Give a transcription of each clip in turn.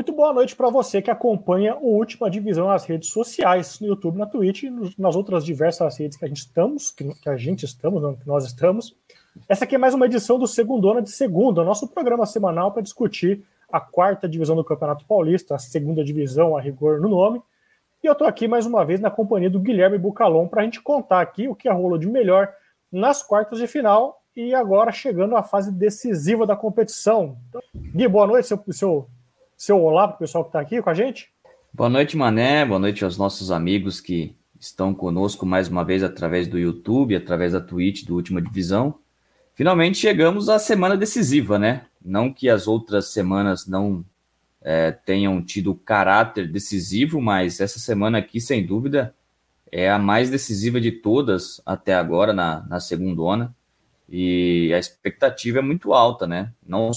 Muito boa noite para você que acompanha o Última Divisão nas redes sociais, no YouTube, na Twitch e nas outras diversas redes que a gente estamos, que, a gente estamos, não, que nós estamos. Essa aqui é mais uma edição do Segundona de Segunda, nosso programa semanal para discutir a quarta divisão do Campeonato Paulista, a segunda divisão, a rigor no nome. E eu estou aqui mais uma vez na companhia do Guilherme Bucalon para a gente contar aqui o que rolou de melhor nas quartas de final e agora chegando à fase decisiva da competição. Então, Gui, boa noite, seu, seu seu olá para o pessoal que está aqui com a gente. Boa noite, Mané. Boa noite aos nossos amigos que estão conosco mais uma vez através do YouTube, através da Twitch do Última Divisão. Finalmente chegamos à semana decisiva, né? Não que as outras semanas não é, tenham tido caráter decisivo, mas essa semana aqui, sem dúvida, é a mais decisiva de todas até agora na, na segunda ona. E a expectativa é muito alta, né? Não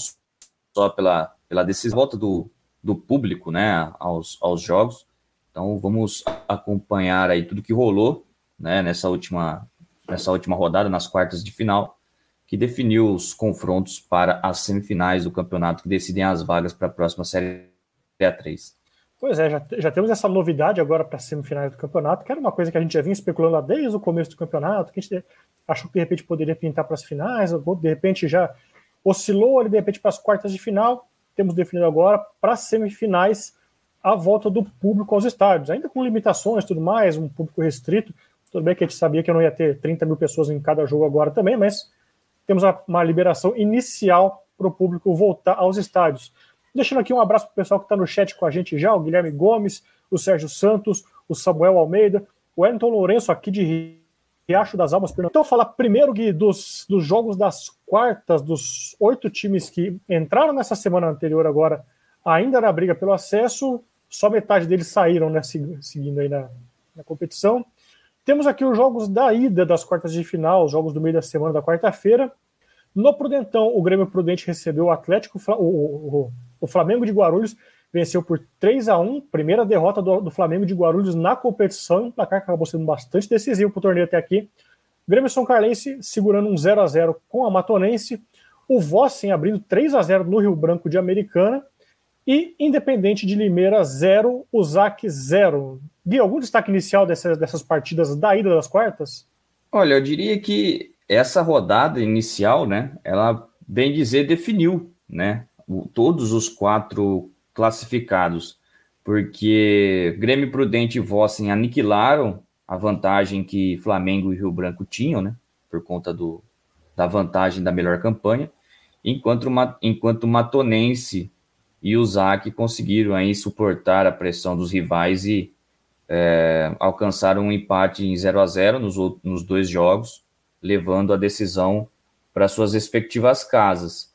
só pela, pela decisão volta do, do público né, aos, aos jogos. Então vamos acompanhar aí tudo que rolou né, nessa, última, nessa última rodada, nas quartas de final, que definiu os confrontos para as semifinais do campeonato que decidem as vagas para a próxima série A3. Pois é, já, já temos essa novidade agora para as semifinais do campeonato, que era uma coisa que a gente já vinha especulando lá desde o começo do campeonato, que a gente achou que de repente poderia pintar para as finais, ou de repente já oscilou ali de repente para as quartas de final temos definido agora para semifinais a volta do público aos estádios, ainda com limitações tudo mais, um público restrito. Tudo bem que a gente sabia que não ia ter 30 mil pessoas em cada jogo agora também, mas temos uma liberação inicial para o público voltar aos estádios. Deixando aqui um abraço para o pessoal que está no chat com a gente já, o Guilherme Gomes, o Sérgio Santos, o Samuel Almeida, o Wellington Lourenço aqui de Riacho das Almas. Então, falar primeiro, Gui, dos, dos jogos das quartas, dos oito times que entraram nessa semana anterior agora, ainda na briga pelo acesso, só metade deles saíram, né, seguindo aí na, na competição. Temos aqui os jogos da ida das quartas de final, os jogos do meio da semana da quarta-feira. No Prudentão, o Grêmio Prudente recebeu o Atlético, o, o, o Flamengo de Guarulhos venceu por 3 a 1 primeira derrota do, do Flamengo de Guarulhos na competição, um placar que acabou sendo bastante decisivo para o torneio até aqui. Grêmio São Carlense segurando um 0 a 0 com a Matonense, o Vossen abrindo 3 a 0 no Rio Branco de Americana e Independente de Limeira 0, o ZAC 0. Gui, algum destaque inicial dessas, dessas partidas da ida das quartas? Olha, eu diria que essa rodada inicial, né, ela, bem dizer, definiu, né, todos os quatro classificados, porque Grêmio Prudente e Vossen aniquilaram a vantagem que Flamengo e Rio Branco tinham, né? Por conta do, da vantagem da melhor campanha, enquanto, enquanto Matonense e o ZAC conseguiram aí suportar a pressão dos rivais e é, alcançaram um empate em 0 a 0 nos, nos dois jogos, levando a decisão para suas respectivas casas.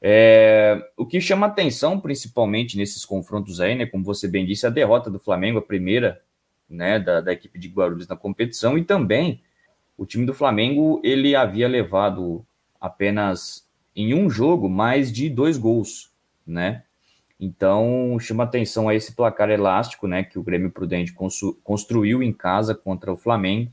É, o que chama atenção, principalmente nesses confrontos aí, né, como você bem disse, a derrota do Flamengo, a primeira né, da, da equipe de Guarulhos na competição, e também o time do Flamengo ele havia levado apenas em um jogo mais de dois gols, né? Então chama atenção a esse placar elástico, né, que o Grêmio Prudente construiu em casa contra o Flamengo.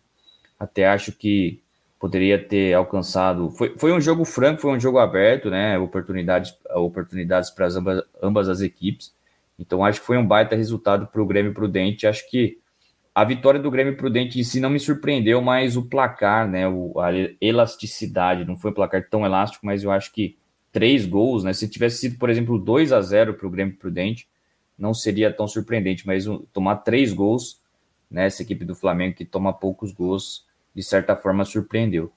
Até acho que poderia ter alcançado. Foi, foi um jogo franco, foi um jogo aberto, né? Oportunidades, oportunidades para ambas, ambas as equipes. Então acho que foi um baita resultado para o Grêmio Prudente. Acho que a vitória do Grêmio Prudente em si não me surpreendeu, mas o placar, né? O, a elasticidade, não foi um placar tão elástico, mas eu acho que três gols, né? Se tivesse sido, por exemplo, 2 a 0 para o Grêmio Prudente, não seria tão surpreendente, mas um, tomar três gols, né? Equipe do Flamengo que toma poucos gols de certa forma, surpreendeu.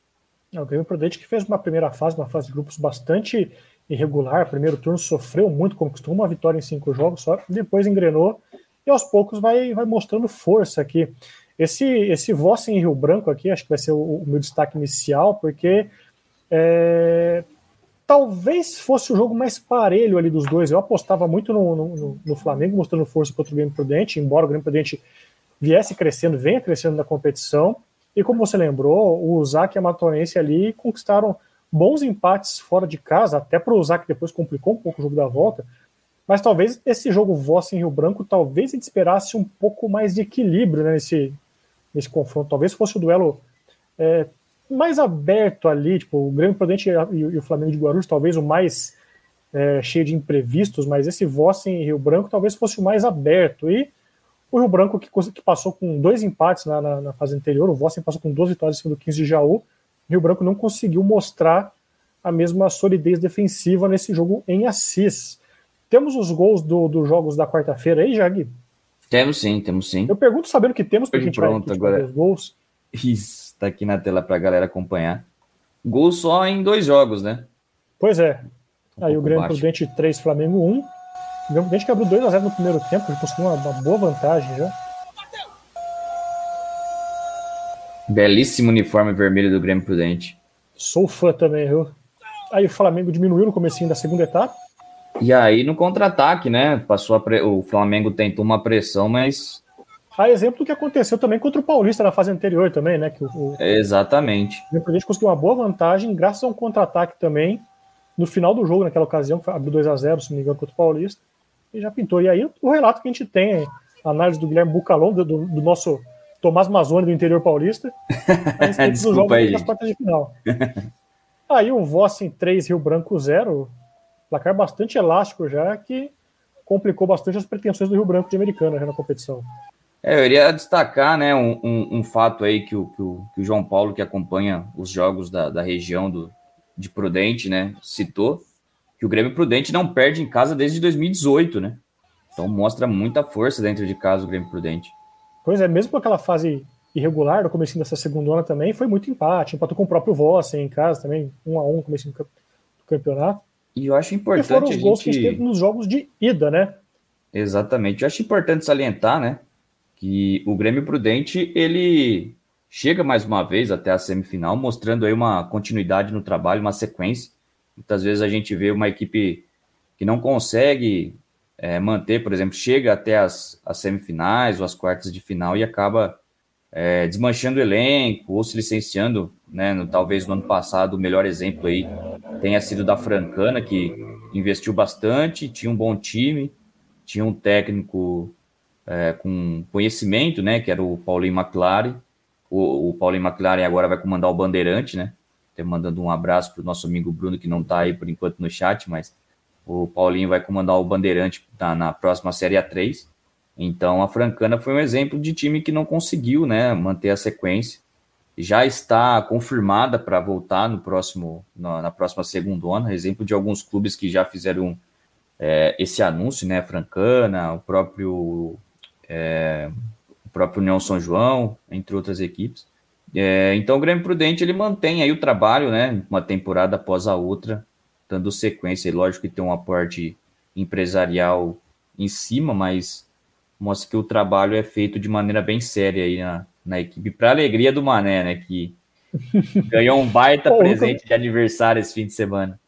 É, o Grêmio Prudente que fez uma primeira fase, uma fase de grupos bastante irregular. Primeiro turno sofreu muito, conquistou uma vitória em cinco jogos só, depois engrenou e aos poucos vai, vai mostrando força aqui. Esse, esse Vossen em Rio Branco aqui, acho que vai ser o, o meu destaque inicial, porque é, talvez fosse o jogo mais parelho ali dos dois. Eu apostava muito no, no, no Flamengo, mostrando força contra o Grêmio Prudente, embora o Grêmio Prudente viesse crescendo, venha crescendo na competição. E como você lembrou, o Zac e a Matonense ali conquistaram bons empates fora de casa, até para o Zac depois complicou um pouco o jogo da volta. Mas talvez esse jogo Vossa em Rio Branco, talvez a gente esperasse um pouco mais de equilíbrio né, nesse, nesse confronto. Talvez fosse o duelo é, mais aberto ali, tipo, o Grêmio Prudente e, o Flamengo de Guarulhos, talvez o mais é, cheio de imprevistos, mas esse Vossen e Rio Branco talvez fosse o mais aberto. E o Rio Branco, que, que passou com dois empates na, na, na, fase anterior, o Vossen passou com duas vitórias em cima do 15 de Jaú, o Rio Branco não conseguiu mostrar a mesma solidez defensiva nesse jogo em Assis. Temos os gols dos do jogos da quarta-feira aí, Jag? Temos sim, temos sim. Eu pergunto sabendo que temos, porque a gente pronto, vai agora. os gols. Isso, tá aqui na tela para a galera acompanhar. Gol só em dois jogos, né? Pois é. Um aí o Grêmio baixo. Prudente 3, Flamengo 1. Grêmio Prudente que abriu 2x0 no primeiro tempo, ele conseguiu uma, uma boa vantagem já. Belíssimo uniforme vermelho do Grêmio Prudente. Sou fã também, viu? Aí o Flamengo diminuiu no comecinho da segunda etapa. E aí no contra-ataque, né? Passou pre... o Flamengo tentou uma pressão, mas a exemplo do que aconteceu também contra o Paulista na fase anterior também, né? Que o, Exatamente. O gente conseguiu uma boa vantagem graças a um contra-ataque também no final do jogo, naquela ocasião, abriu 2 a 0 se não me engano, contra o Paulista, e já pintou. E aí o relato que a gente tem, a análise do Guilherme Bucalon, do, do nosso Tomás Mazzoni do interior paulista, a respeito dos jogos aí, das quartas de final. Aí o Vossen 3, Rio Branco 0, placar bastante elástico já, que complicou bastante as pretensões do Rio Branco de Americana na competição. É, eu iria destacar né, um, um, um fato aí que o, que o, que, o, João Paulo, que acompanha os jogos da, da região do, de Prudente, né, citou, que o Grêmio Prudente não perde em casa desde 2018, né? Então mostra muita força dentro de casa o Grêmio Prudente. Pois é, mesmo com aquela fase irregular no começo dessa segunda onda também, foi muito empate. Empatou com o próprio Vossen em casa também, um a um no começo do campeonato. E eu acho importante. E foram os gols gente... que a gente teve nos jogos de ida, né? Exatamente. Eu acho importante salientar, né? Que o Grêmio Prudente, ele chega mais uma vez até a semifinal, mostrando aí uma continuidade no trabalho, uma sequência. Muitas vezes a gente vê uma equipe que não consegue é, manter, por exemplo, chega até as, as semifinais ou as quartas de final e acaba é, desmanchando o elenco ou se licenciando, né? No, talvez no ano passado o melhor exemplo aí tenha sido da Francana, que investiu bastante, tinha um bom time, tinha um técnico é, com conhecimento, né? Que era o Paulinho McLaren. O, o Paulinho McLaren agora vai comandar o Bandeirante, né? Até mandando um abraço para o nosso amigo Bruno, que não está aí por enquanto no chat, mas o Paulinho vai comandar o Bandeirante na, na próxima Série A3. Então a Francana foi um exemplo de time que não conseguiu né, manter a sequência. Já está confirmada para voltar no próximo, na, na próxima segunda exemplo de alguns clubes que já fizeram é, esse anúncio, né? Francana, o próprio, é, o próprio União São João, entre outras equipes. É, então o Grêmio Prudente ele mantém aí o trabalho, né? Uma temporada após a outra, dando sequência. E lógico que tem um aporte empresarial em cima, mas mostra que o trabalho é feito de maneira bem séria aí na, na equipe, para alegria do Mané, né? Que ganhou um baita Pô, presente de aniversário esse fim de semana.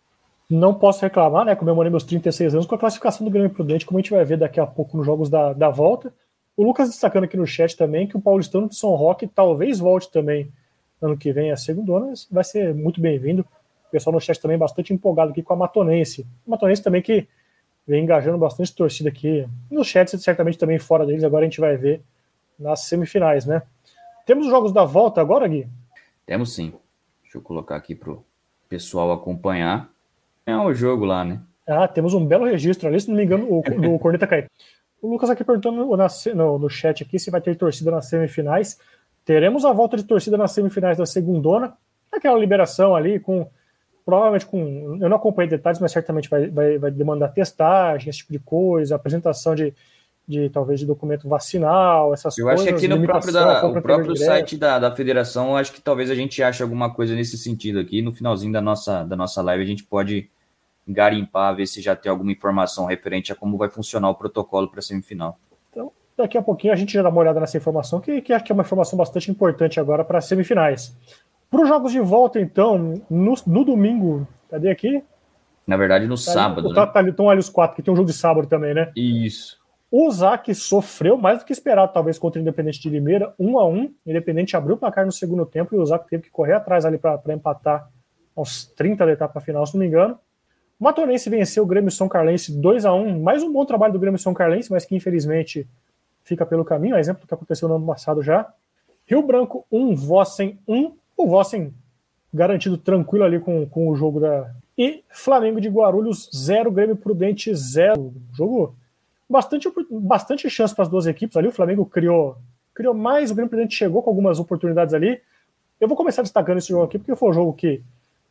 Não posso reclamar, né? Comemorei meus 36 anos com a classificação do Grêmio Prudente, como a gente vai ver daqui a pouco nos jogos da, da volta. O Lucas destacando aqui no chat também que o Paulistano de São Roque talvez volte também ano que vem a segunda ano, vai ser muito bem-vindo. O pessoal no chat também bastante empolgado aqui com a Matonense. A Matonense também que vem engajando bastante torcida aqui no chat, certamente também fora deles. Agora a gente vai ver nas semifinais, né? Temos os jogos da volta agora, Gui? Temos sim. Deixa eu colocar aqui pro pessoal acompanhar. É o jogo lá, né? Ah, temos um belo registro ali, se não me engano, o, do Corneta Caí. O Lucas aqui perguntando no, no, chat aqui se vai ter torcida nas semifinais. Teremos a volta de torcida nas semifinais da segundona. Aquela liberação ali com provavelmente com. Eu não acompanhei detalhes, mas certamente vai, vai, vai demandar testagem, esse tipo de coisa, apresentação de, de talvez de documento vacinal, essas eu coisas. Eu acho que aqui no próprio, da, o próprio site da, da federação, acho que talvez a gente ache alguma coisa nesse sentido aqui. No finalzinho da nossa, da nossa live, a gente pode garimpar, ver se já tem alguma informação referente a como vai funcionar o protocolo para a semifinal. Então, daqui a pouquinho a gente já dá uma olhada nessa informação, que, que acho que é uma informação bastante importante agora para as semifinais. Para os jogos de volta, então, no, no, domingo, cadê aqui? Na verdade, no tá sábado. Ali, né? tá, estão ali os quatro, que tem um jogo de sábado também, né? Isso. O Zac sofreu mais do que esperado, talvez, contra o Independente de Limeira, um a um. Independente abriu o placar no segundo tempo e o Zac teve que correr atrás ali para empatar aos 30 da etapa final, se não me engano. O venceu o Grêmio São Carlense 2 a 1 mais um bom trabalho do Grêmio São Carlense, mas que infelizmente fica pelo caminho, a exemplo do que aconteceu no ano passado já. Rio Branco 1, Vossen 1, o Vossen garantido tranquilo ali com, com o jogo da. E Flamengo de Guarulhos 0, Grêmio Prudente 0. Jogo bastante, bastante chance para as duas equipes ali. O Flamengo criou, criou mais, o Grêmio Prudente chegou com algumas oportunidades ali. Eu vou começar destacando esse jogo aqui, porque foi um jogo que,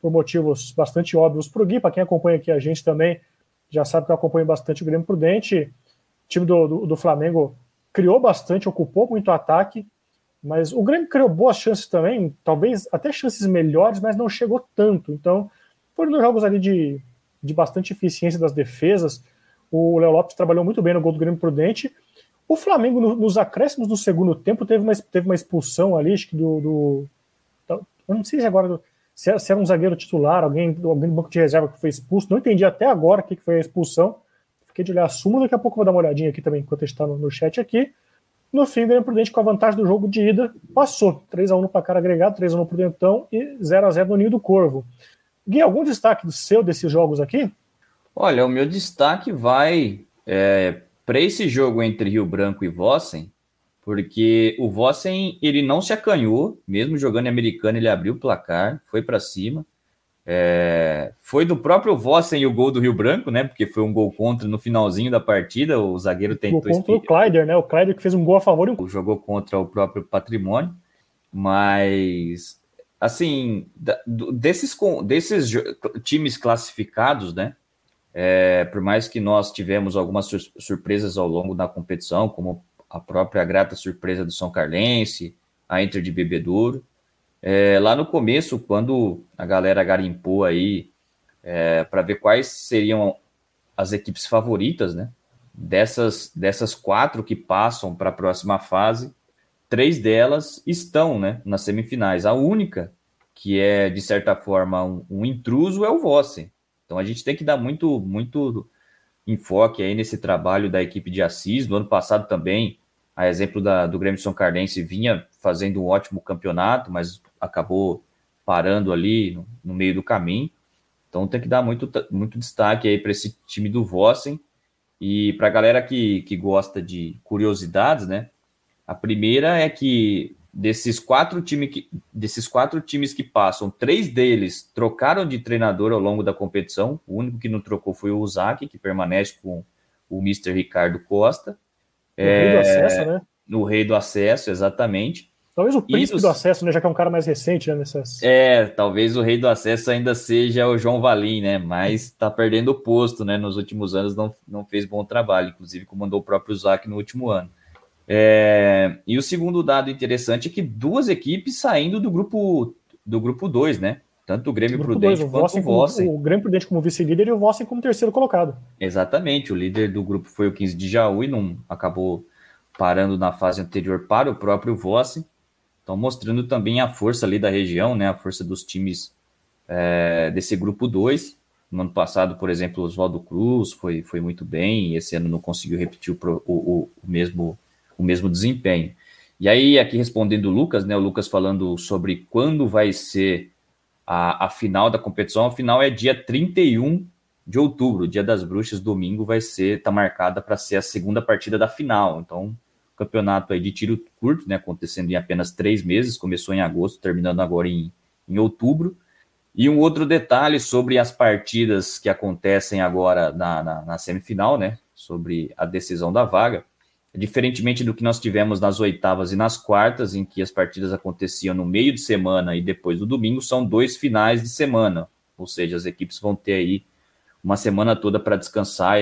por motivos bastante óbvios para o Gui, para quem acompanha aqui a gente também, já sabe que eu acompanho bastante o Grêmio Prudente. O time do, do, do Flamengo criou bastante, ocupou muito ataque, mas o Grêmio criou boas chances também, talvez até chances melhores, mas não chegou tanto. Então, foram dois jogos ali de, de bastante eficiência das defesas. O Léo Lopes trabalhou muito bem no gol do Grêmio Prudente. O Flamengo, no, nos acréscimos do segundo tempo, teve uma, teve uma expulsão ali, acho que do. do eu não sei se agora se era, se era, um zagueiro titular, alguém, alguém do banco de reserva que foi expulso. Não entendi até agora o que foi a expulsão. Fiquei de olhar a súmula, daqui a pouco vou dar uma olhadinha aqui também, enquanto a gente está no, no chat aqui. No fim, o Prudente, com a vantagem do jogo de ida, passou. 3x1 no placar agregado, 3x1 pro Dentão e 0x0 no Ninho do Corvo. Gui, algum destaque do seu desses jogos aqui? Olha, o meu destaque vai é, para esse jogo entre Rio Branco e Vossen, porque o Vossen ele não se acanhou, mesmo jogando em americano, ele abriu o placar, foi para cima. É, foi do próprio Vossen o gol do Rio Branco, né? Porque foi um gol contra no finalzinho da partida. O zagueiro tentou. Gol contra o Kleider, né? O Kleider que fez um gol a favor e um... Jogou contra o próprio patrimônio. Mas assim, desses, desses times classificados, né? É, por mais que nós tivemos algumas surpresas ao longo da competição, como a própria grata surpresa do São Carlense, a Inter de Bebedouro, é, lá no começo, quando a galera garimpou aí é, para ver quais seriam as equipes favoritas, né? Dessas, dessas quatro que passam para a próxima fase, três delas estão né, nas semifinais. A única que é, de certa forma, um, um intruso é o Vossen. Então a gente tem que dar muito, muito enfoque aí nesse trabalho da equipe de Assis. No ano passado também, a exemplo da, do Grêmio São Cardense, vinha fazendo um ótimo campeonato, mas acabou parando ali no, no meio do caminho. Então tem que dar muito, muito destaque aí para esse time do Vossen. E para a galera que, que gosta de curiosidades, né? A primeira é que desses quatro, time que, desses quatro times que passam, três deles trocaram de treinador ao longo da competição. O único que não trocou foi o Uzaki, que permanece com o Mr. Ricardo Costa. No é, rei do acesso, né? No rei do acesso, exatamente. Talvez o príncipe dos... do acesso, né? Já que é um cara mais recente, né? Nessas... É, talvez o rei do acesso ainda seja o João Valim, né? Mas tá perdendo o posto, né? Nos últimos anos não, não fez bom trabalho, inclusive comandou o próprio Zac no último ano. É, e o segundo dado interessante é que duas equipes saindo do grupo do grupo 2, né? Tanto o Grêmio grupo Prudente dois, o quanto o Vossen. O Grêmio Prudente como vice-líder e o Vossen como terceiro colocado. Exatamente, o líder do grupo foi o 15 de Jaú e não acabou parando na fase anterior para o próprio Vossen. Então mostrando também a força ali da região, né? A força dos times é, desse grupo 2. No ano passado, por exemplo, o Oswaldo Cruz foi, foi muito bem, e esse ano não conseguiu repetir o, o, o mesmo o mesmo desempenho. E aí, aqui respondendo o Lucas, né? O Lucas falando sobre quando vai ser a, a final da competição. A final é dia 31 de outubro, dia das bruxas, domingo, vai ser, tá marcada para ser a segunda partida da final. Então, campeonato aí de tiro curto, né? Acontecendo em apenas três meses, começou em agosto, terminando agora em, em outubro. E um outro detalhe sobre as partidas que acontecem agora na, na, na semifinal, né? Sobre a decisão da vaga. Diferentemente do que nós tivemos nas oitavas e nas quartas, em que as partidas aconteciam no meio de semana e depois do domingo, são dois finais de semana. Ou seja, as equipes vão ter aí uma semana toda para descansar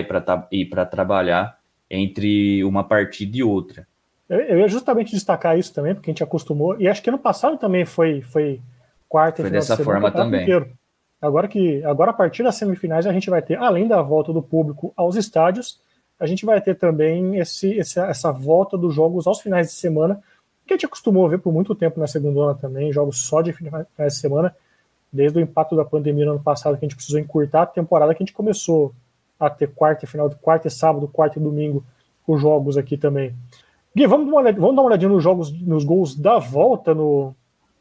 e para trabalhar entre uma partida e outra. Eu ia justamente destacar isso também, porque a gente acostumou, e acho que ano passado também foi, foi quarta e foi dessa de semana, forma também. Inteiro. Agora que agora a partir das semifinais a gente vai ter, além da volta do público aos estádios, a gente vai ter também esse, esse, essa volta dos jogos aos finais de semana, que a gente acostumou a ver por muito tempo na segunda também, jogos só de finais de semana, desde o impacto da pandemia no ano passado, que a gente precisou encurtar a temporada, que a gente começou a ter quarta e final, quarta e sábado, quarta e domingo, os jogos aqui também. Gui, vamos dar uma olhadinha, vamos dar uma olhadinha nos jogos, nos gols da volta no,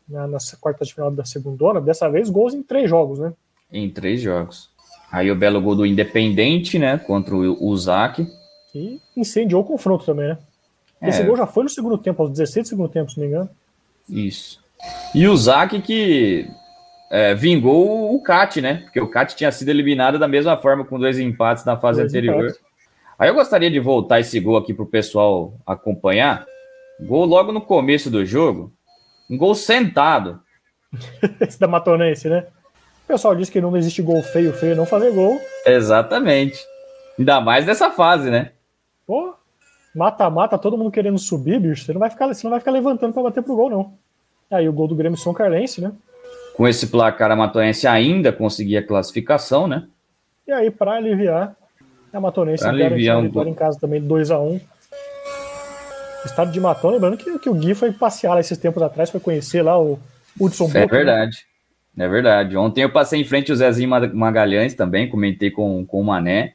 na, nas quartas de final da segunda dessa vez gols em três jogos, né? Em três jogos. Aí o belo gol do Independente, né? Contra o Uzak. E incendiou o confronto também, né? Esse é. gol já foi no segundo tempo, aos 16 do segundo tempo, se não me engano. Isso. E o Zac que é, vingou o CAT, né? Porque o CAT tinha sido eliminado da mesma forma, com dois empates na fase dois anterior. Empates. Aí eu gostaria de voltar esse gol aqui para o pessoal acompanhar. Gol logo no começo do jogo. Um gol sentado. esse da Matonense, né? O pessoal diz que não existe gol feio, feio não fazer gol. Exatamente. Ainda mais nessa fase, né? Pô, mata-mata, todo mundo querendo subir, bicho. Você não vai ficar, você não vai ficar levantando para bater pro gol, não. Aí o gol do Grêmio São Carlense, né? Com esse placar, a Matonense ainda conseguia a classificação, né? E aí, para aliviar, a Matonense garantiu a vitória em casa também 2 a 1 um. Estado de Matão, lembrando que, que o Gui foi passear lá esses tempos atrás, foi conhecer lá o Hudson É Boca, né? verdade. É verdade. Ontem eu passei em frente ao Zezinho Magalhães também, comentei com, com o Mané.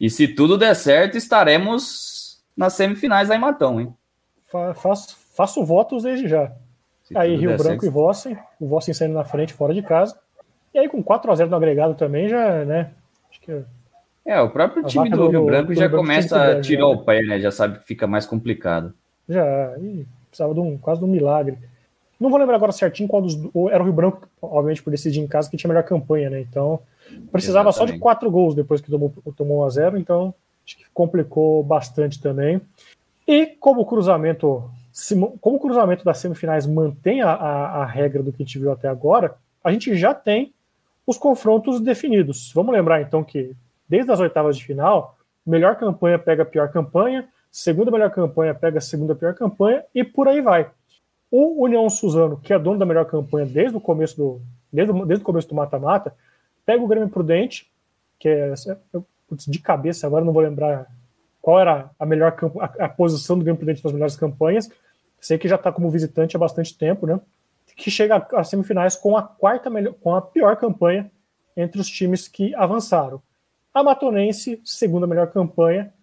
E se tudo der certo, estaremos nas semifinais lá em Matão, hein? Fa faço, faço votos desde já. Se aí Rio Branco certo. e Vossen, o Vossen saindo na frente, fora de casa. E aí com 4 a 0 no agregado também, já, né? Acho que é, o próprio time do, do Rio Branco do já começa a tirar o pé, né? Já sabe que fica mais complicado. Já, e precisava de um, quase de um milagre. Não vou lembrar agora certinho qual dos. Era o Rio Branco, obviamente, por decidir em casa, que tinha melhor campanha, né? Então, precisava Exatamente. só de quatro gols depois que tomou, tomou 1 a 0 então acho que complicou bastante também. E como o cruzamento, como o cruzamento das semifinais mantém a, a, a regra do que a gente viu até agora, a gente já tem os confrontos definidos. Vamos lembrar então que desde as oitavas de final, melhor campanha pega a pior campanha, segunda melhor campanha pega a segunda pior campanha e por aí vai. O União Suzano, que é dono da melhor campanha desde o começo do desde, desde o começo do mata-mata, pega o Grêmio Prudente, que é de cabeça agora não vou lembrar qual era a melhor a, a posição do Grêmio Prudente nas melhores campanhas. Sei que já está como visitante há bastante tempo, né? Que chega às semifinais com a quarta melhor, com a pior campanha entre os times que avançaram. A Matonense, segunda melhor campanha,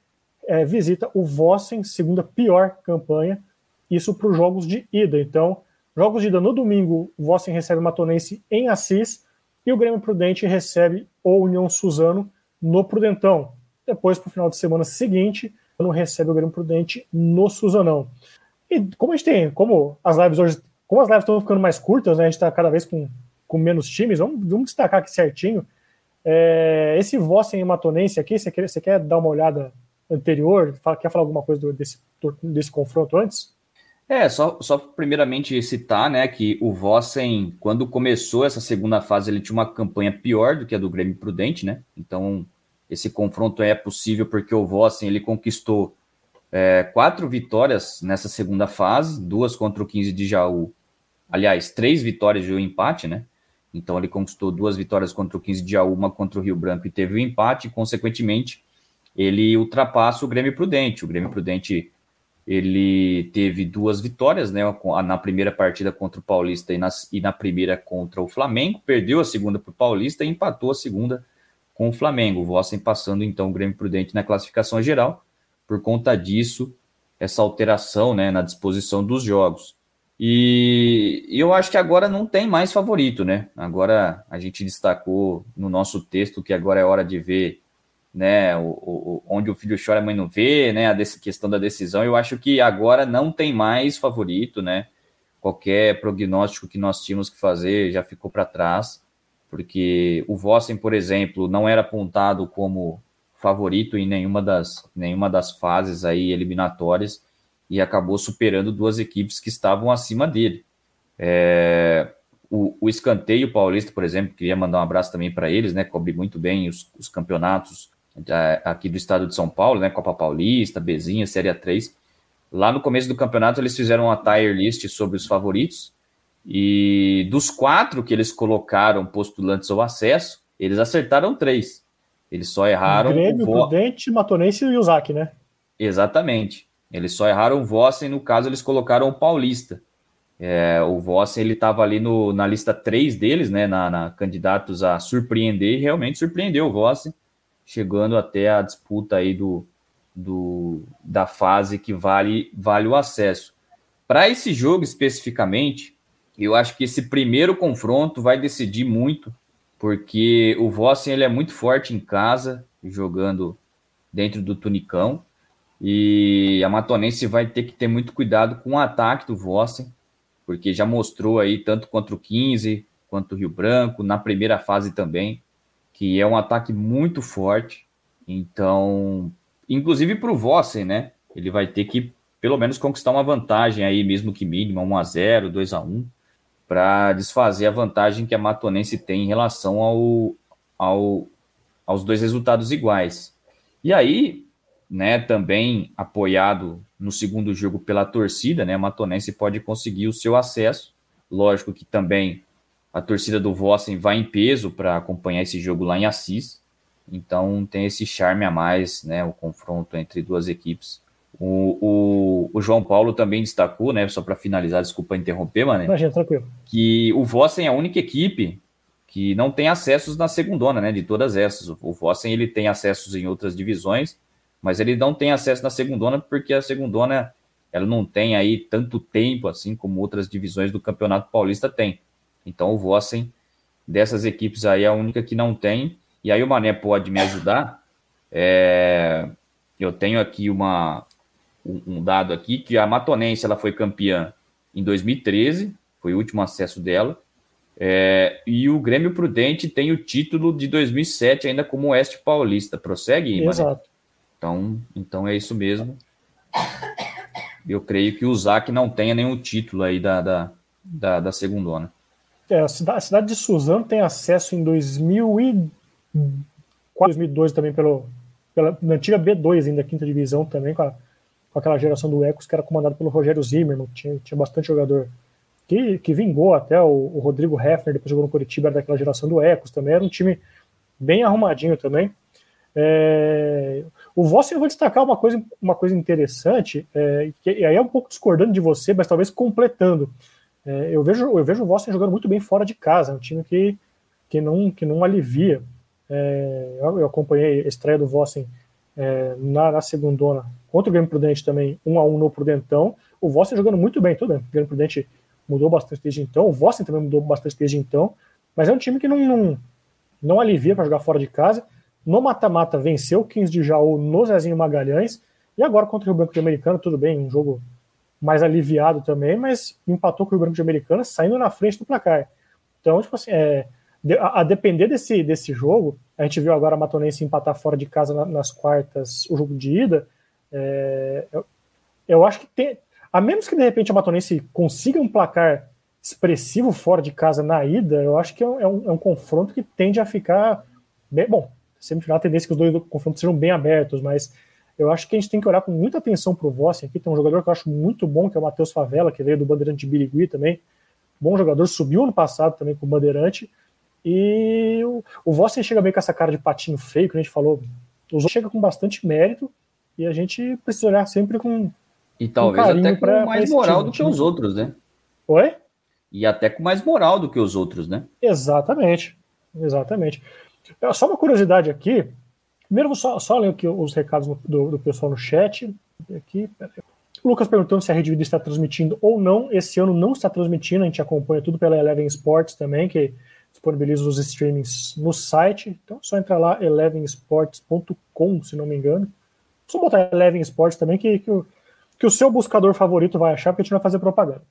é, visita o Vossen, segunda pior campanha, isso para os jogos de ida. Então, jogos de ida no domingo, o Vossen recebe o Matonense em Assis e o Grêmio Prudente recebe o União Suzano no Prudentão. Depois, para o final de semana seguinte, não recebe o Grêmio Prudente no Suzanão. E como a gente tem, como as lives hoje, como as lives estão ficando mais curtas, né, a gente está cada vez com, com menos times, vamos, vamos destacar aqui certinho. É, esse Vossen Matonense aqui, você quer, quer dar uma olhada anterior? Fala, quer falar alguma coisa desse, desse confronto antes? É, só, só primeiramente citar, né, que o Vossen, quando começou essa segunda fase, ele tinha uma campanha pior do que a do Grêmio Prudente, né? Então, esse confronto é possível porque o Vossen, ele conquistou é, quatro vitórias nessa segunda fase, duas contra o 15 de Jaú. Aliás, três vitórias e um empate, né? Então ele conquistou duas vitórias contra o 15 de A, uma contra o Rio Branco e teve o um empate, e, consequentemente, ele ultrapassa o Grêmio Prudente. O Grêmio Prudente ele teve duas vitórias, né? Na primeira partida contra o Paulista e na, e na primeira contra o Flamengo, perdeu a segunda para o Paulista e empatou a segunda com o Flamengo. O Vossen passando então o Grêmio Prudente na classificação geral. Por conta disso, essa alteração né, na disposição dos jogos. E eu acho que agora não tem mais favorito, né? Agora a gente destacou no nosso texto que agora é hora de ver, né? O, o onde o filho chora, a mãe não vê, né? A questão da decisão. Eu acho que agora não tem mais favorito, né? Qualquer prognóstico que nós tínhamos que fazer já ficou para trás, porque o Vossen, por exemplo, não era apontado como favorito em nenhuma das, nenhuma das fases aí eliminatórias e acabou superando duas equipes que estavam acima dele. É, o, o Escanteio Paulista, por exemplo, queria mandar um abraço também para eles, né? Cobre muito bem os, os campeonatos aqui do estado de São Paulo, né? Copa Paulista, Bezinha, Série A3. Lá no começo do campeonato, eles fizeram uma tier list sobre os favoritos. E dos quatro que eles colocaram postulantes ao acesso, eles acertaram três. Eles só erraram. Grêmio, o Prudente, Matonense e o Isaac, né? Exatamente. Eles só erraram o Vossen, no caso eles colocaram o Paulista. É, o Vossen ele estava ali no, na lista 3 deles, né, na, na, candidatos a surpreender, e realmente surpreendeu o Vossen, chegando até a disputa aí do, do, da fase que vale, vale o acesso. Para esse jogo especificamente, eu acho que esse primeiro confronto vai decidir muito, porque o Vossen ele é muito forte em casa, jogando dentro do Tunicão, e a Matonense vai ter que ter muito cuidado com o ataque do Vossen, porque já mostrou aí, tanto contra o 15, quanto o Rio Branco, na primeira fase também, que é um ataque muito forte. Então, inclusive para o Vossen, né? Ele vai ter que pelo menos conquistar uma vantagem aí, mesmo que mínima, 1 a 0 2 a 1 para desfazer a vantagem que a Matonense tem em relação ao, ao, aos dois resultados iguais. E aí, né, também apoiado no segundo jogo pela torcida, né, a Matonense pode conseguir o seu acesso. Lógico que também a torcida do Vossen vai em peso para acompanhar esse jogo lá em Assis. Então tem esse charme a mais, né, o confronto entre duas equipes. O, o, o João Paulo também destacou, né, só para finalizar, desculpa interromper, mano, Imagina, tranquilo. que o Vossen é a única equipe que não tem acessos na segundona, né, de todas essas. O Vossen ele tem acessos em outras divisões, mas ele não tem acesso na segundona porque a segundona ela não tem aí tanto tempo assim como outras divisões do Campeonato Paulista tem. Então o Vossen dessas equipes aí é a única que não tem. E aí o Mané pode me ajudar. É... Eu tenho aqui uma, um dado aqui que a Matonense ela foi campeã em 2013, foi o último acesso dela. É, e o Grêmio Prudente tem o título de 2007 ainda como Oeste Paulista. Prossegue, Exato. Então, então é isso mesmo. Eu creio que o Zac não tenha nenhum título aí da, da, da, da segundona. É, a, cidade, a cidade de Suzano tem acesso em 2004, 2002 também pelo, pela na antiga B2 ainda, quinta divisão também, com, a, com aquela geração do Ecos que era comandado pelo Rogério Zimmermann, tinha, tinha bastante jogador que, que vingou até o, o Rodrigo Hefner, depois jogou no Curitiba, era daquela geração do Ecos também, era um time bem arrumadinho também. É, o Vossen eu vou destacar uma coisa, uma coisa interessante, é, que, aí é um pouco discordando de você, mas talvez completando. É, eu, vejo, eu vejo o Vossen jogando muito bem fora de casa, é um time que, que, não, que não alivia. É, eu, eu, acompanhei a estreia do Vossen é, na, na segundona contra o Grêmio Prudente também, um a um no Prudentão. O Vossen jogando muito bem, tudo bem. O Grêmio Prudente mudou bastante desde então, o Vossen também mudou bastante desde então, mas é um time que não, não, não alivia para jogar fora de casa. No mata-mata venceu o 15 de Jaú no Zezinho Magalhães, e agora contra o Rio Branco de Americana, tudo bem, um jogo mais aliviado também, mas empatou com o Rio Branco de Americana, saindo na frente do placar. Então, tipo assim, é, a, depender desse, desse jogo, a gente viu agora a Matonense empatar fora de casa na, nas quartas o jogo de ida. É, eu, eu, acho que tem. A menos que de repente a Matonense consiga um placar expressivo fora de casa na ida, eu acho que é um, é um, é um confronto que tende a ficar. Bem, bom, semifinal a tendência é que os dois confrontos sejam bem abertos, mas eu acho que a gente tem que olhar com muita atenção para o Vossen aqui. Tem um jogador que eu acho muito bom, que é o Matheus Favela, que veio do Bandeirante de Birigui também. Bom jogador, subiu ano passado também com o Bandeirante. E o, o Vossen chega bem com essa cara de patinho feio, que a gente falou. O chega com bastante mérito e a gente precisa olhar sempre com. E talvez com até com pra, mais moral do que os outros, né? Oi? E até com mais moral do que os outros, né? Exatamente. Exatamente. Só uma curiosidade aqui. Primeiro, vou só, só ler aqui os recados do, do pessoal no chat. Aqui, o Lucas perguntando se a Rede Vida está transmitindo ou não. Esse ano não está transmitindo, a gente acompanha tudo pela Eleven Sports também, que disponibiliza os streamings no site. Então é só entrar lá, elevensports.com, se não me engano. Só botar Eleven Sports também, que, que, o, que o seu buscador favorito vai achar, porque a gente vai fazer propaganda.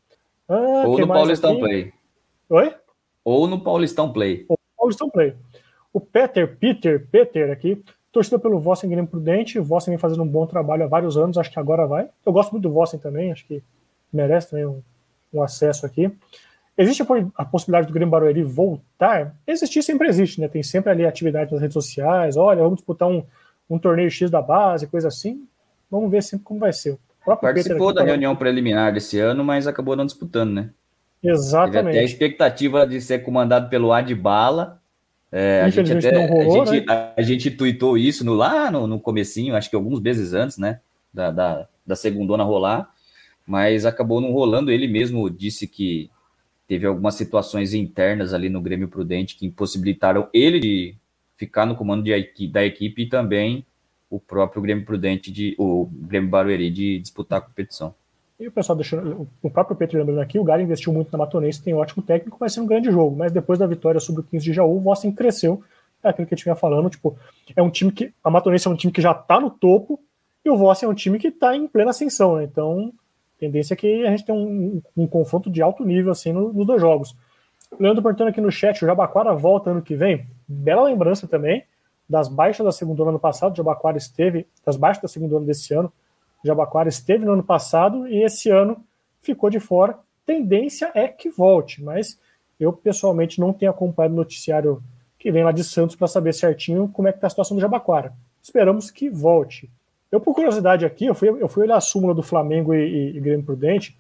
Ah, ou no Paulistão aqui? Play. Oi? Ou no Paulistão Play. Ou no Paulistão Play. O Peter, Peter, Peter aqui, torcida pelo Vossen Grêmio Prudente, o Vossen vem fazendo um bom trabalho há vários anos, acho que agora vai. Eu gosto muito do Vossen também, acho que merece também um, um acesso aqui. Existe a possibilidade do Grêmio Barueri voltar? Existir sempre existe, né? Tem sempre ali atividade nas redes sociais, olha, vamos disputar um, um torneio X da base, coisa assim. Vamos ver sempre como vai ser. Participou da reunião preliminar desse ano, mas acabou não disputando, né? Exatamente. Teve até a expectativa de ser comandado pelo Adbala, é, a gente até, rolou, a, gente, né? a, gente tweetou isso no, lá no, no comecinho, acho que alguns meses antes, né, da, da, da segundona rolar, mas acabou não rolando, ele mesmo disse que teve algumas situações internas ali no Grêmio Prudente que impossibilitaram ele de ficar no comando de, da equipe e também o próprio Grêmio Prudente, de, o Grêmio Barueri de disputar a competição. E o pessoal deixando, o próprio Pedro lembrando aqui, o Galo investiu muito na Matonense, tem um ótimo técnico, vai ser um grande jogo, mas depois da vitória sobre o 15 de Jaú, o Vossen cresceu, é aquilo que a gente vinha falando, tipo, é um time que, a Matonense é um time que já tá no topo, e o Vossen é um time que tá em plena ascensão, né, então, a tendência é que a gente tenha um, um confronto de alto nível, assim, nos dois jogos. Leandro perguntando aqui no chat, o Jabaquara volta ano que vem. Bela lembrança também das baixas da segunda ano passado, o Jabaquara esteve, das baixas da segunda ano desse ano, Jabaquara esteve no ano passado e esse ano ficou de fora. Tendência é que volte, mas eu pessoalmente não tenho acompanhado o noticiário que vem lá de Santos para saber certinho como é que está a situação do Jabaquara. Esperamos que volte. Eu, por curiosidade aqui, eu fui, eu fui olhar a súmula do Flamengo e, e, e Grêmio Prudente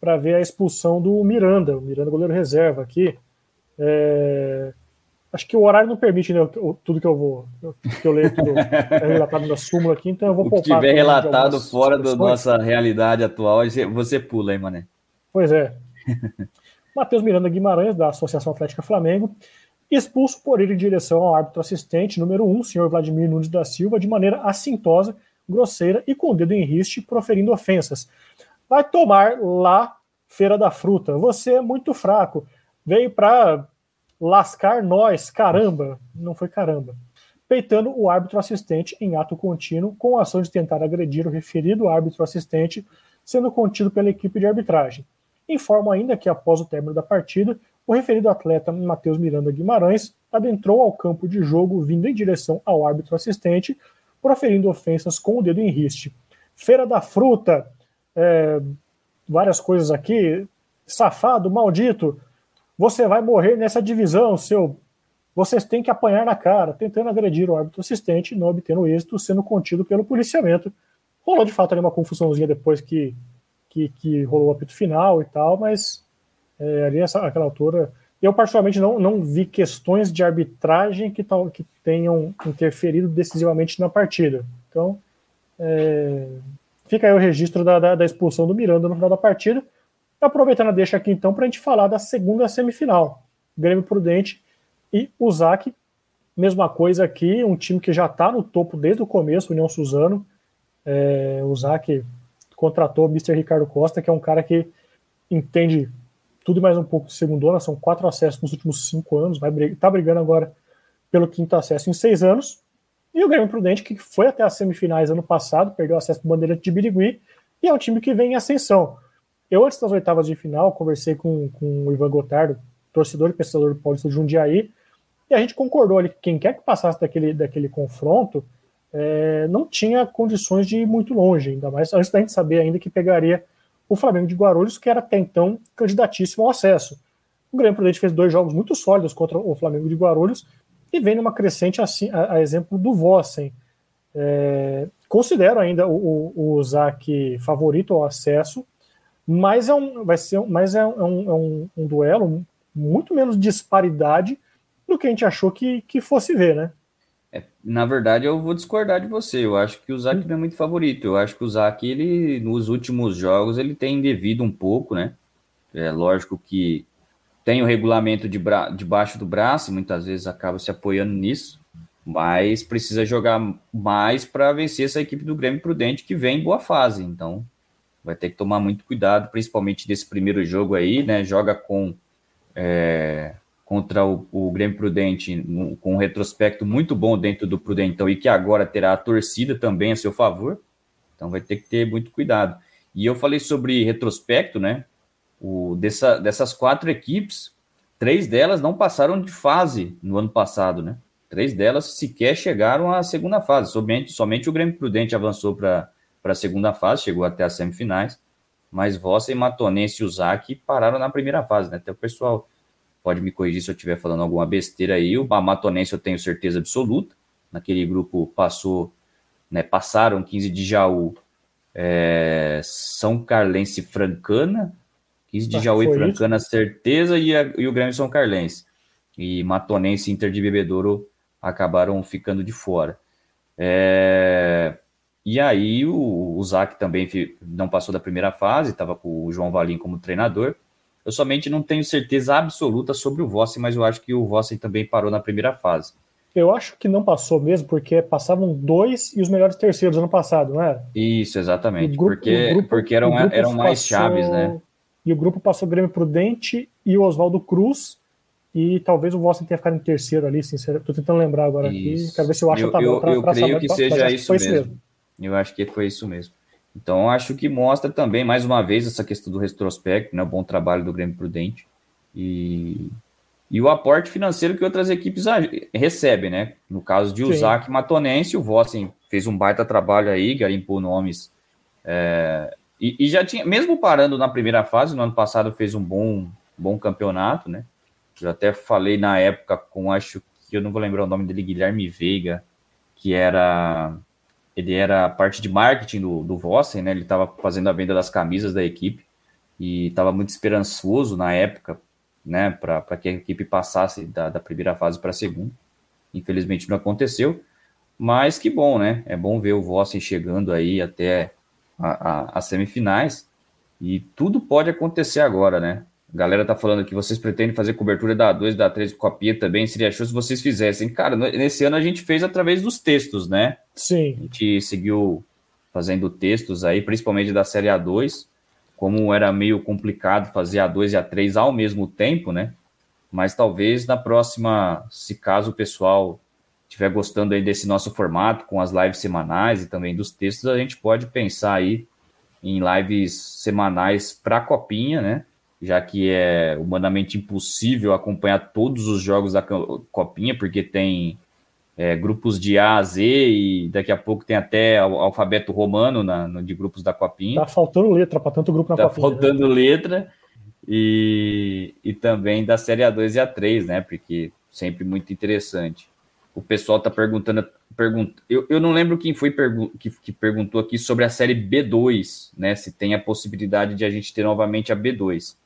para ver a expulsão do Miranda, o Miranda goleiro reserva aqui. É, acho que o horário não permite né, tudo que eu vou, que eu leio tudo é relatado na súmula aqui, então eu vou o que tiver relatado fora da nossa realidade atual, você pula, hein, Mané? Pois é. Matheus Miranda Guimarães, da Associação Atlética Flamengo, expulso por ir em direção ao árbitro assistente número 1, senhor Vladimir Nunes da Silva, de maneira assintosa, grosseira e com o dedo em riste, proferindo ofensas. Vai tomar lá, Feira da Fruta. Você é muito fraco. Veio para lascar nós, caramba. Não foi caramba. Peitando o árbitro assistente em ato contínuo, com a ação de tentar agredir o referido árbitro assistente, sendo contido pela equipe de arbitragem. Informa ainda que, após o término da partida, o referido atleta Matheus Miranda Guimarães adentrou ao campo de jogo vindo em direção ao árbitro assistente, proferindo ofensas com o dedo em riste. Feira da Fruta, é, várias coisas aqui. Safado, maldito, você vai morrer nessa divisão, seu. Vocês têm que apanhar na cara, tentando agredir o árbitro assistente, não obtendo êxito, sendo contido pelo policiamento. Rolou de fato ali uma confusãozinha depois que, que, que rolou o apito final e tal, mas é, ali essa, aquela altura. Eu, particularmente, não, não vi questões de arbitragem que, tal, que tenham interferido decisivamente na partida. Então, é, Fica aí o registro da, da, da expulsão do Miranda no final da partida. Aproveitando a deixa aqui então para a gente falar da segunda semifinal. Grêmio Prudente e Zac. Mesma coisa aqui, um time que já está no topo desde o começo, União Suzano. É, o Zac contratou o Mr. Ricardo Costa, que é um cara que entende tudo e mais um pouco de segundona, são quatro acessos nos últimos cinco anos, vai tá brigando agora pelo quinto acesso em seis anos. E o Grêmio Prudente, que foi até as semifinais ano passado, perdeu acesso para o Bandeirante de Birigui, e é um time que vem em ascensão. Eu, antes das oitavas de final, conversei com, com o Ivan Gotardo, torcedor e pesquisador do Paulista de Jundiaí, e a gente concordou ali que quem quer que passasse daquele, daquele confronto é, não tinha condições de ir muito longe, ainda mais antes da gente saber ainda que pegaria o Flamengo de Guarulhos, que era até então candidatíssimo ao acesso. O Grêmio Prudente fez dois jogos muito sólidos contra o Flamengo de Guarulhos e vem numa crescente assim, a, a exemplo do Vossen. É, considero ainda o, o, o Zac favorito ao acesso, mas é um, vai ser, mas é um, é um, um, duelo muito menos disparidade do que a gente achou que, que fosse ver, né? É, na verdade, eu vou discordar de você. Eu acho que o Zac não é muito favorito. Eu acho que o Zac, ele, nos últimos jogos, ele tem devido um pouco, né? É lógico que tem o regulamento de bra debaixo do braço, muitas vezes acaba se apoiando nisso, mas precisa jogar mais para vencer essa equipe do Grêmio Prudente que vem em boa fase. Então, vai ter que tomar muito cuidado, principalmente nesse primeiro jogo aí, né? Joga com é, contra o, o, Grêmio Prudente com um retrospecto muito bom dentro do Prudentão e que agora terá a torcida também a seu favor. Então vai ter que ter muito cuidado. E eu falei sobre retrospecto, né? O, dessa, dessas quatro equipes, três delas não passaram de fase no ano passado, né? Três delas sequer chegaram à segunda fase. Somente, somente o Grêmio Prudente avançou para a segunda fase, chegou até as semifinais. Mas Vossa e Matonense e Uzaki pararam na primeira fase, né? Até o pessoal pode me corrigir se eu estiver falando alguma besteira aí. O Matonense eu tenho certeza absoluta. Naquele grupo passou, né? Passaram 15 de Jaú, é, São Carlense Francana, 15 de Jaú e Francana, isso. certeza, e, a, e o Grêmio São Carlense. E Matonense e Inter de Bebedouro acabaram ficando de fora. É, e aí o, o Zac também não passou da primeira fase, estava com o João Valim como treinador. Eu somente não tenho certeza absoluta sobre o Vossen, mas eu acho que o Vossen também parou na primeira fase. Eu acho que não passou mesmo, porque passavam dois e os melhores terceiros ano passado, não era? Isso, exatamente. Grupo, porque, grupo, porque eram, eram mais passou... chaves, né? E o grupo passou o Grêmio Prudente e o Oswaldo Cruz. E talvez o Vossen tenha ficado em terceiro ali, sinceramente. Tô tentando lembrar agora isso. aqui. Quero ver se eu acho eu, a tabela. Eu, pra, eu pra creio saber, que pra, seja isso, mesmo. mesmo. Eu acho que foi isso mesmo. Então, acho que mostra também, mais uma vez, essa questão do retrospecto, né? O bom trabalho do Grêmio Prudente. E, e o aporte financeiro que outras equipes recebem, né? No caso de Usac Matonense, o Vossen fez um baita trabalho aí, garimpou nomes. É, e, e, já tinha, mesmo parando na primeira fase, no ano passado fez um bom, bom campeonato, né? Eu até falei na época com, acho que eu não vou lembrar o nome dele, Guilherme Veiga, que era. Ele era parte de marketing do, do Vossen, né? Ele estava fazendo a venda das camisas da equipe e estava muito esperançoso na época né, para que a equipe passasse da, da primeira fase para a segunda. Infelizmente não aconteceu, mas que bom, né? É bom ver o Vossen chegando aí até as semifinais e tudo pode acontecer agora, né? A galera tá falando que vocês pretendem fazer cobertura da 2, da 3 Copinha também, seria show se vocês fizessem. Cara, nesse ano a gente fez através dos textos, né? Sim. A gente seguiu fazendo textos aí, principalmente da Série A2 como era meio complicado fazer a 2 e a 3 ao mesmo tempo, né? Mas talvez na próxima, se caso o pessoal estiver gostando aí desse nosso formato, com as lives semanais e também dos textos, a gente pode pensar aí em lives semanais para a Copinha, né? Já que é humanamente impossível acompanhar todos os jogos da Copinha, porque tem é, grupos de A a Z e daqui a pouco tem até alfabeto romano na, no, de grupos da Copinha. Tá faltando letra para tanto grupo na tá Copinha. Tá faltando né? letra e, e também da Série A2 e A3, né? Porque sempre muito interessante. O pessoal tá perguntando, pergunta, eu, eu não lembro quem foi pergu que, que perguntou aqui sobre a Série B2, né? Se tem a possibilidade de a gente ter novamente a B2.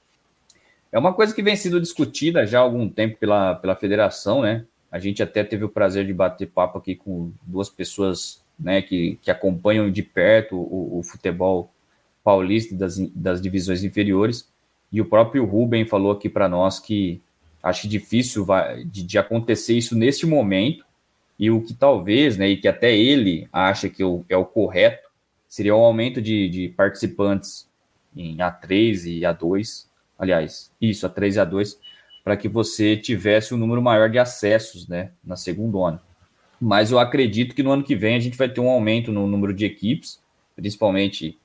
É uma coisa que vem sendo discutida já há algum tempo pela, pela federação, né? A gente até teve o prazer de bater papo aqui com duas pessoas né, que, que acompanham de perto o, o futebol paulista das, das divisões inferiores. E o próprio Rubem falou aqui para nós que acho difícil de, de, acontecer isso neste momento. E o que talvez, né, e que até ele acha que é o correto, seria o um aumento de, de participantes em A3 e A2. Aliás, isso, A3 e A2, para que você tivesse um número maior de acessos né, na segunda ano. Mas eu acredito que no ano que vem a gente vai ter um aumento no número de equipes, principalmente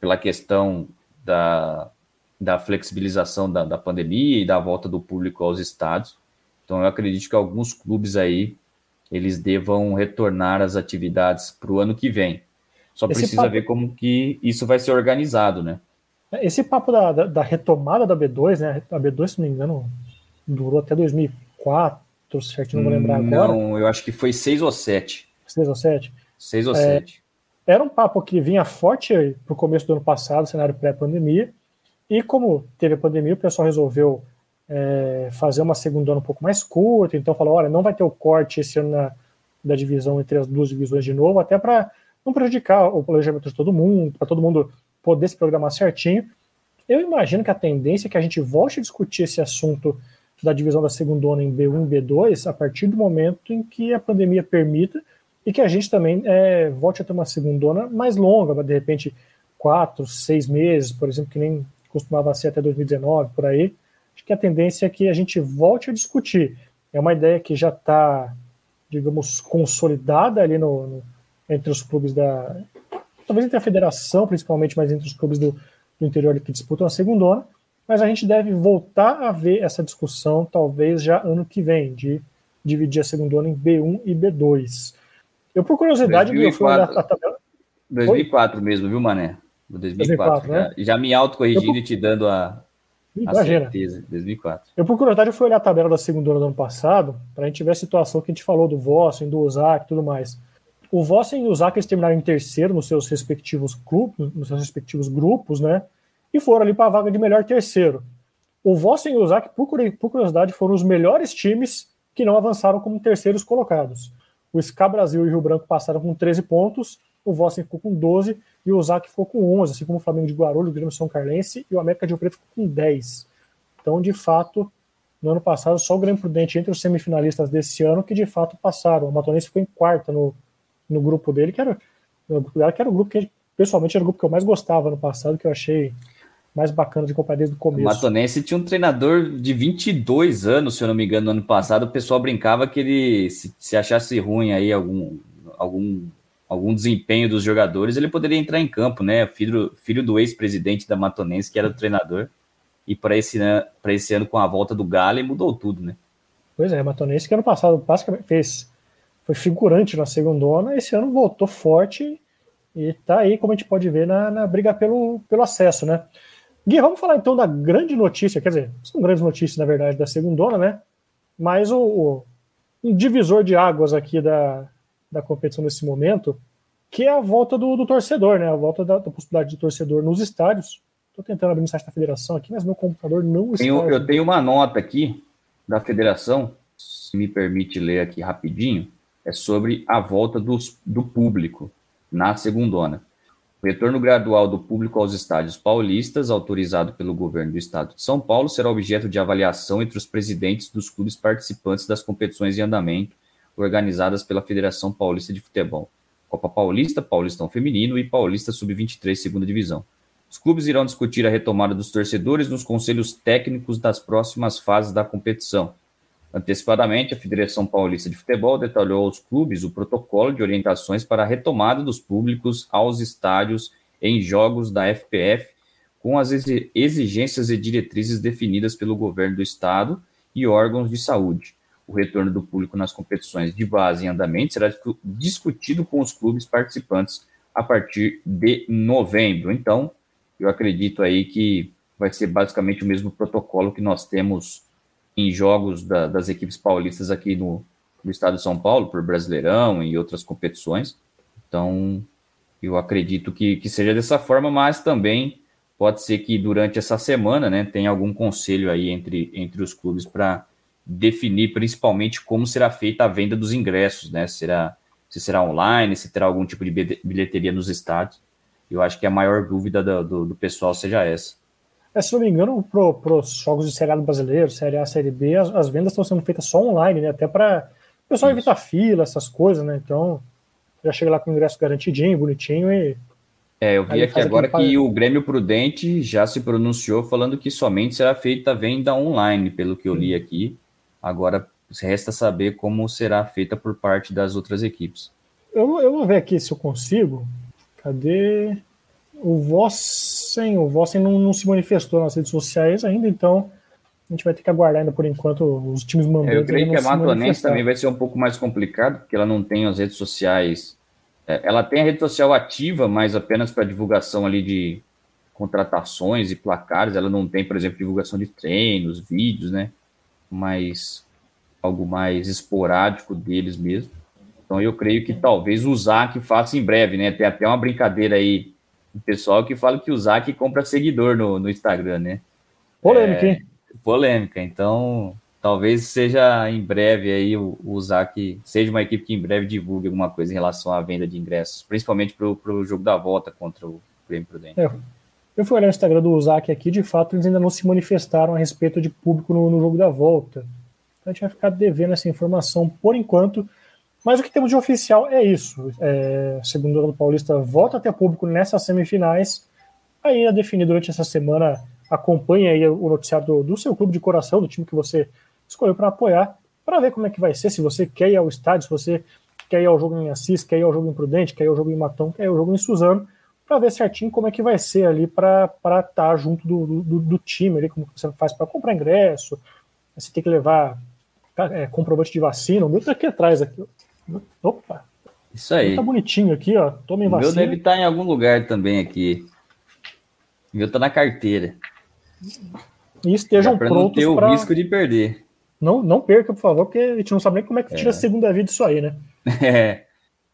pela questão da, da flexibilização da, da pandemia e da volta do público aos estados. Então eu acredito que alguns clubes aí eles devam retornar às atividades para o ano que vem. Só Esse precisa papo... ver como que isso vai ser organizado, né? Esse papo da, da, da, retomada da B2, né? A B2, se não me engano, durou até 2004, certinho, não vou lembrar agora. Não, eu acho que foi 6 ou 7. 6 ou 7? 6 ou 7. É, era um papo que vinha forte para o começo do ano passado, cenário pré-pandemia, e como teve a pandemia, o pessoal resolveu é, fazer uma segunda ano um pouco mais curta, então falou, olha, não vai ter o corte esse ano na, da divisão entre as duas divisões de novo, até para não prejudicar o planejamento de todo mundo, para todo mundo poder se programar certinho. Eu imagino que a tendência é que a gente volte a discutir esse assunto da divisão da segunda onda em B1 e B2 a partir do momento em que a pandemia permita e que a gente também é, volte a ter uma segunda onda mais longa, de repente quatro, seis meses, por exemplo, que nem costumava ser até 2019, por aí. Acho que a tendência é que a gente volte a discutir. É uma ideia que já está, digamos, consolidada ali no, no, entre os clubes da. Talvez entre a federação, principalmente, mas entre os clubes do, do interior que disputam a segunda mas a gente deve voltar a ver essa discussão, talvez já ano que vem, de dividir a segunda em B1 e B2. Eu, por curiosidade, 2004, eu fui olhar a tabela. 2004 Oi? mesmo, viu, Mané? 2004. 2004 já, né? já me autocorrigindo e te dando a, a certeza. 2004. Eu, por curiosidade, eu fui olhar a tabela da segunda do ano passado, para a gente ver a situação que a gente falou do Vossen, do Ozak e tudo mais. O Vossen e o eles terminaram em terceiro nos seus respectivos clubes, nos seus respectivos grupos, né? e foram ali para a vaga de melhor terceiro. O Vossen e o Zac, por curiosidade, foram os melhores times que não avançaram como terceiros colocados. O SCA Brasil e o Rio Branco passaram com 13 pontos, o Vossen ficou com 12 e o Zac ficou com 11, assim como o Flamengo de Guarulhos, o Grêmio São Carlense e o América de Rio Preto ficou com 10. Então, de fato, no ano passado, só o Grêmio Prudente entre os semifinalistas desse ano que de fato passaram. O Matonense ficou em quarta no, no grupo dele, que era, no grupo dela, que era o grupo que, pessoalmente, era o grupo que eu mais gostava no passado, que eu achei mais bacana de acompanhar desde o começo. O Matonense tinha um treinador de 22 anos, se eu não me engano, no ano passado. O pessoal brincava que ele, se, se achasse ruim aí algum, algum, algum desempenho dos jogadores, ele poderia entrar em campo, né? Filho, filho do ex-presidente da Matonense, que era o treinador. e para esse, esse ano com a volta do Galo mudou tudo, né? Pois é, Matonense que ano passado basicamente fez foi figurante na segunda, esse ano voltou forte e tá aí, como a gente pode ver, na, na briga pelo, pelo acesso, né? Gui, vamos falar então da grande notícia, quer dizer, são grandes notícias, na verdade, da segunda, né? Mas o, o um divisor de águas aqui da, da competição nesse momento, que é a volta do, do torcedor, né? A volta da, da, possibilidade de torcedor nos estádios. Estou tentando abrir o site da federação aqui, mas meu computador não está. Tenho, eu tenho uma nota aqui da federação, se me permite ler aqui rapidinho, é sobre a volta dos, do público na segundona. O retorno gradual do público aos estádios paulistas, autorizado pelo governo do estado de São Paulo, será objeto de avaliação entre os presidentes dos clubes participantes das competições em andamento organizadas pela Federação Paulista de Futebol. Copa Paulista, Paulistão Feminino e Paulista Sub-23, segunda divisão. Os clubes irão discutir a retomada dos torcedores nos conselhos técnicos das próximas fases da competição. Antecipadamente, a Federação Paulista de Futebol detalhou aos clubes o protocolo de orientações para a retomada dos públicos aos estádios em jogos da FPF, com as exigências e diretrizes definidas pelo governo do estado e órgãos de saúde. O retorno do público nas competições de base em andamento será discutido com os clubes participantes a partir de novembro. Então, eu acredito aí que vai ser basicamente o mesmo protocolo que nós temos em jogos da, das equipes paulistas aqui no, no estado de São Paulo, por Brasileirão e outras competições. Então, eu acredito que, que seja dessa forma, mas também pode ser que durante essa semana né, tenha algum conselho aí entre, entre os clubes para definir principalmente como será feita a venda dos ingressos, né? Será, se será online, se terá algum tipo de bilheteria nos estádios. Eu acho que a maior dúvida do, do, do pessoal seja essa. É, se não me engano, para os jogos de Série A brasileiro, Série A, Série B, as, as vendas estão sendo feitas só online, né? Até para o pessoal evitar fila, essas coisas, né? Então, já chega lá com o ingresso garantidinho, bonitinho e. É, eu vi aqui agora que o Grêmio Prudente já se pronunciou falando que somente será feita a venda online, pelo que eu li aqui. Agora resta saber como será feita por parte das outras equipes. Eu, eu vou ver aqui se eu consigo Cadê? O Vossen, o Vossen não, não, se manifestou nas redes sociais ainda, então a gente vai ter que aguardar ainda por enquanto os times mandantes. É, eu creio que a Matonense também vai ser um pouco mais complicado, porque ela não tem as redes sociais. É, ela tem a rede social ativa, mas apenas para divulgação ali de contratações e placares. Ela não tem, por exemplo, divulgação de treinos, vídeos, né? Mas algo mais esporádico deles mesmo. Então eu creio que talvez o Zac faça em breve, né? Tem até uma brincadeira aí do pessoal que fala que o Zac compra seguidor no, no Instagram, né? Polêmica, é, hein? Polêmica. Então talvez seja em breve aí o, o Zac seja uma equipe que em breve divulgue alguma coisa em relação à venda de ingressos, principalmente para o jogo da volta contra o Grêmio Prudente. É, eu fui olhar o Instagram do Zac aqui, de fato eles ainda não se manifestaram a respeito de público no, no jogo da volta. Então a gente vai ficar devendo essa informação por enquanto. Mas o que temos de oficial é isso. É, segundo o Paulista, volta a ter público nessas semifinais. Aí a definir durante essa semana, acompanhe aí o noticiário do, do seu clube de coração, do time que você escolheu para apoiar, para ver como é que vai ser, se você quer ir ao estádio, se você quer ir ao jogo em Assis, quer ir ao jogo em Prudente, quer ir ao jogo em Matão, quer ir ao jogo em Suzano, para ver certinho como é que vai ser ali para estar tá junto do, do, do, time, ali, como você faz para comprar ingresso, você tem que levar é, comprovante de vacina, o meu tá aqui atrás, aqui, Opa! Isso aí. Tá bonitinho aqui, ó. Tomem vacina. O meu deve estar tá em algum lugar também aqui. O meu tá na carteira. E estejam para não ter o pra... risco de perder. Não, não perca, por favor, porque a gente não sabe nem como é que tira é. a segunda vida disso aí, né? É.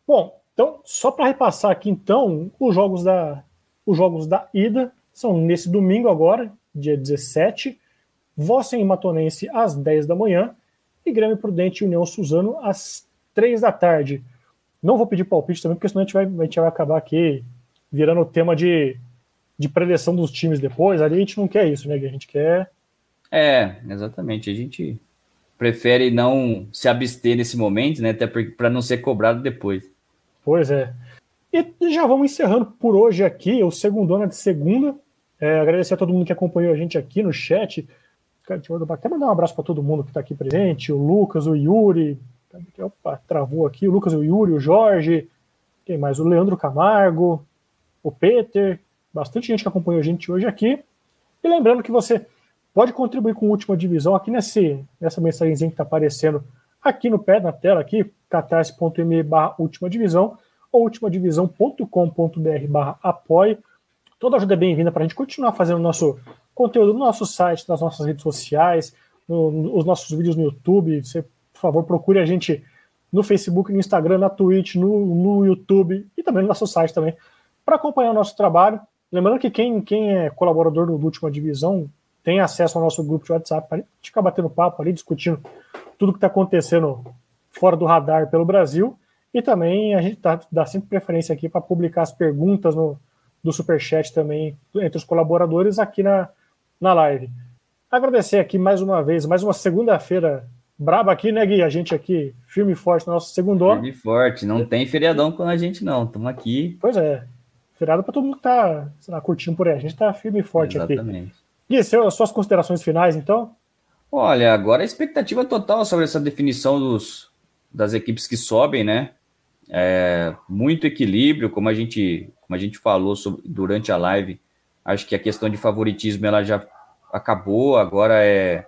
Bom, então, só para repassar aqui, então, os jogos da, os jogos da ida são nesse domingo agora, dia 17, Vossen e Matonense às 10 da manhã e Grêmio Prudente e União Suzano às três da tarde. Não vou pedir palpite também, porque senão a gente vai, a gente vai acabar aqui virando o tema de, de preleção dos times depois. Ali a gente não quer isso, né? A gente quer. É, exatamente. A gente prefere não se abster nesse momento, né? Até para não ser cobrado depois. Pois é. E já vamos encerrando por hoje aqui, o segundo ano de segunda. É, agradecer a todo mundo que acompanhou a gente aqui no chat. Até mandar um abraço para todo mundo que está aqui presente, o Lucas, o Yuri, Opa, travou aqui. O Lucas, o Yuri, o Jorge. Quem mais? O Leandro Camargo, o Peter. Bastante gente que acompanhou a gente hoje aqui. E lembrando que você pode contribuir com a última divisão aqui nesse, nessa mensagenzinha que está aparecendo aqui no pé, na tela, aqui, catarse.me barra última divisão ou ultimadivisão.com.br barra apoie. Toda ajuda é bem-vinda para a gente continuar fazendo o nosso conteúdo no nosso site, nas nossas redes sociais, no, os nossos vídeos no YouTube. Você, por favor, procure a gente no Facebook, no Instagram, na Twitch, no, no YouTube e também no nosso site também, para acompanhar o nosso trabalho. Lembrando que quem, quem é colaborador do Última Divisão tem acesso ao nosso grupo de WhatsApp para a gente ficar batendo papo ali, discutindo tudo que está acontecendo fora do radar pelo Brasil. E também a gente tá, dá sempre preferência aqui para publicar as perguntas no, do Superchat também entre os colaboradores aqui na, na live. Agradecer aqui mais uma vez, mais uma segunda-feira braba aqui, né, Gui? A gente aqui, firme e forte no nosso segundo. Firme e forte, não tem feriadão com a gente, não. Estamos aqui. Pois é. Feriado para todo mundo que tá lá, curtindo por aí. A gente está firme e forte Exatamente. aqui. Gui, seu, suas considerações finais, então? Olha, agora a expectativa total sobre essa definição dos, das equipes que sobem, né? É, muito equilíbrio, como a gente, como a gente falou sobre, durante a live. Acho que a questão de favoritismo ela já acabou, agora é,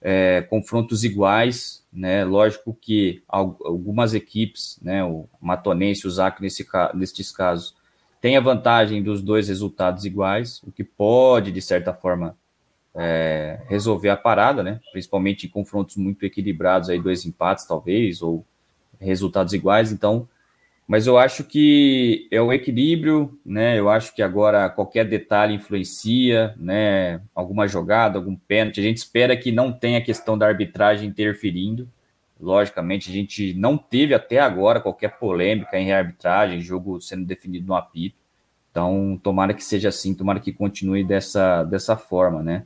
é confrontos iguais, né? Lógico que algumas equipes, né, o Matonense o Zac nesse, nesses casos, tem a vantagem dos dois resultados iguais, o que pode, de certa forma, é, resolver a parada, né? Principalmente em confrontos muito equilibrados, aí dois empates, talvez, ou resultados iguais. Então, mas eu acho que é o equilíbrio, né? Eu acho que agora qualquer detalhe influencia, né? Alguma jogada, algum pênalti. A gente espera que não tenha a questão da arbitragem interferindo. Logicamente, a gente não teve até agora qualquer polêmica em arbitragem, jogo sendo definido no apito. Então, tomara que seja assim, tomara que continue dessa, dessa forma, né?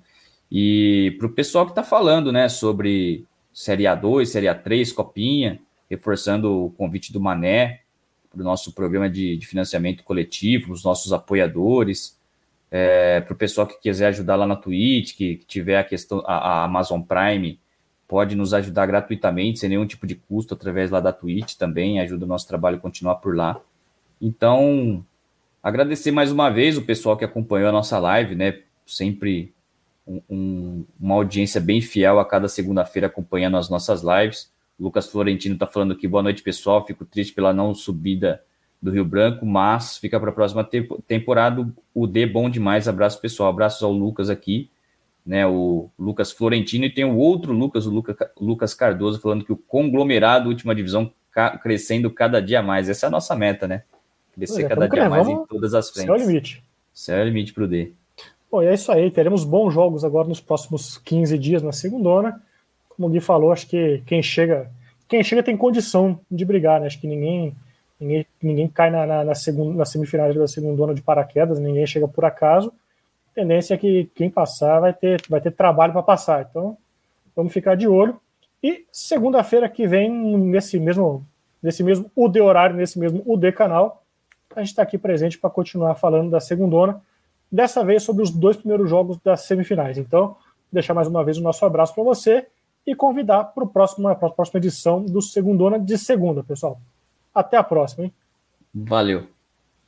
E para o pessoal que está falando, né, sobre Série A2, Série A3, Copinha, reforçando o convite do Mané, para o nosso programa de, de, financiamento coletivo, os nossos apoiadores, é, para o pessoal que quiser ajudar lá na Twitch, que, que tiver a questão, a, a, Amazon Prime, pode nos ajudar gratuitamente, sem nenhum tipo de custo, através lá da Twitch também, ajuda o nosso trabalho a continuar por lá. Então, agradecer mais uma vez o pessoal que acompanhou a nossa live, né? Sempre um, um, uma audiência bem fiel a cada segunda-feira acompanhando as nossas lives. Lucas Florentino está falando aqui, boa noite, pessoal. Fico triste pela não subida do Rio Branco, mas fica para a próxima temporada. O D bom demais. Abraço, pessoal. Abraços ao Lucas aqui, né? O Lucas Florentino e tem o outro Lucas, o Luca, Lucas Cardoso, falando que o conglomerado última divisão ca crescendo cada dia mais. Essa é a nossa meta, né? Crescer é, cada dia mais em todas as frentes. Céu é o limite. Céu é o limite para o D. Bom, e é isso aí. Teremos bons jogos agora nos próximos 15 dias na segunda como o Gui falou, acho que quem chega, quem chega tem condição de brigar, né? Acho que ninguém, ninguém, ninguém cai na, na, na, segunda, na semifinal da segunda de paraquedas, ninguém chega por acaso. A tendência é que quem passar vai ter, vai ter trabalho para passar. Então, vamos ficar de olho. E segunda-feira que vem, nesse mesmo, nesse mesmo UD horário, nesse mesmo UD canal, a gente está aqui presente para continuar falando da segundona, dessa vez sobre os dois primeiros jogos das semifinais. Então, deixar mais uma vez o nosso abraço para você e convidar para, a próxima edição do Segundona de segunda, pessoal. Até a próxima, hein? Valeu.